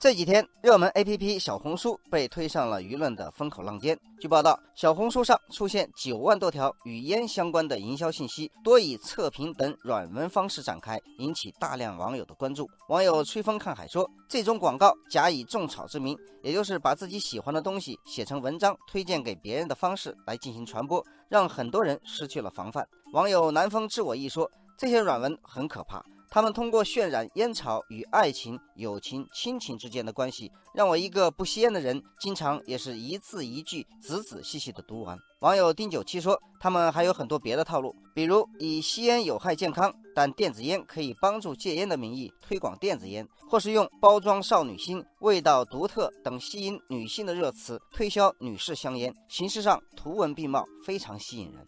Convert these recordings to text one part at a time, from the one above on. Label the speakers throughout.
Speaker 1: 这几天，热门 APP 小红书被推上了舆论的风口浪尖。据报道，小红书上出现九万多条与烟相关的营销信息，多以测评等软文方式展开，引起大量网友的关注。网友吹风看海说，这种广告假以种草之名，也就是把自己喜欢的东西写成文章推荐给别人的方式来进行传播，让很多人失去了防范。网友南风知我意说，这些软文很可怕。他们通过渲染烟草与爱情、友情、亲情之间的关系，让我一个不吸烟的人，经常也是一字一句、仔仔细细的读完。网友丁九七说，他们还有很多别的套路，比如以吸烟有害健康，但电子烟可以帮助戒烟的名义推广电子烟，或是用包装少女心、味道独特等吸引女性的热词推销女士香烟，形式上图文并茂，非常吸引人。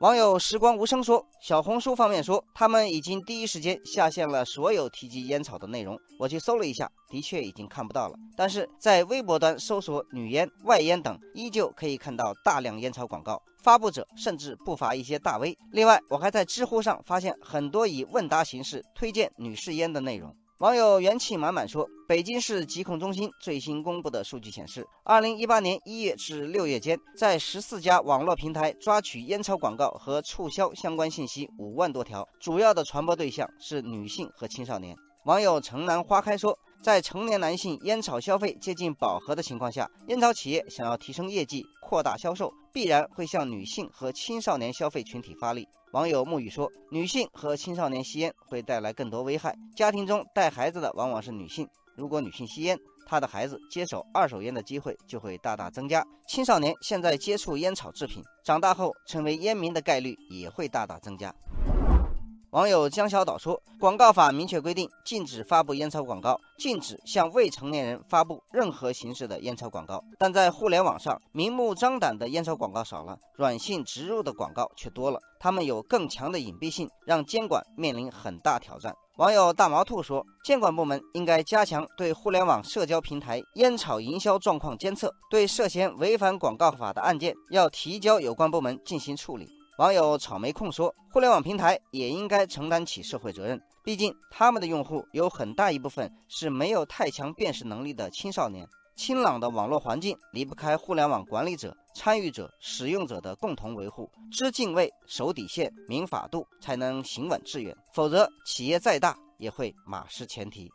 Speaker 1: 网友时光无声说，小红书方面说，他们已经第一时间下线了所有提及烟草的内容。我去搜了一下，的确已经看不到了。但是在微博端搜索“女烟”“外烟”等，依旧可以看到大量烟草广告，发布者甚至不乏一些大 V。另外，我还在知乎上发现很多以问答形式推荐女士烟的内容。网友元气满满说：“北京市疾控中心最新公布的数据显示，二零一八年一月至六月间，在十四家网络平台抓取烟草广告和促销相关信息五万多条，主要的传播对象是女性和青少年。”网友城南花开说。在成年男性烟草消费接近饱和的情况下，烟草企业想要提升业绩、扩大销售，必然会向女性和青少年消费群体发力。网友沐雨说：“女性和青少年吸烟会带来更多危害，家庭中带孩子的往往是女性。如果女性吸烟，她的孩子接手二手烟的机会就会大大增加。青少年现在接触烟草制品，长大后成为烟民的概率也会大大增加。”网友江小岛说：“广告法明确规定，禁止发布烟草广告，禁止向未成年人发布任何形式的烟草广告。但在互联网上，明目张胆的烟草广告少了，软性植入的广告却多了。他们有更强的隐蔽性，让监管面临很大挑战。”网友大毛兔说：“监管部门应该加强对互联网社交平台烟草营销状况监测，对涉嫌违反广告法的案件，要提交有关部门进行处理。”网友草莓控说：“互联网平台也应该承担起社会责任，毕竟他们的用户有很大一部分是没有太强辨识能力的青少年。清朗的网络环境离不开互联网管理者、参与者、使用者的共同维护，知敬畏、守底线、明法度，才能行稳致远。否则，企业再大也会马失前蹄。”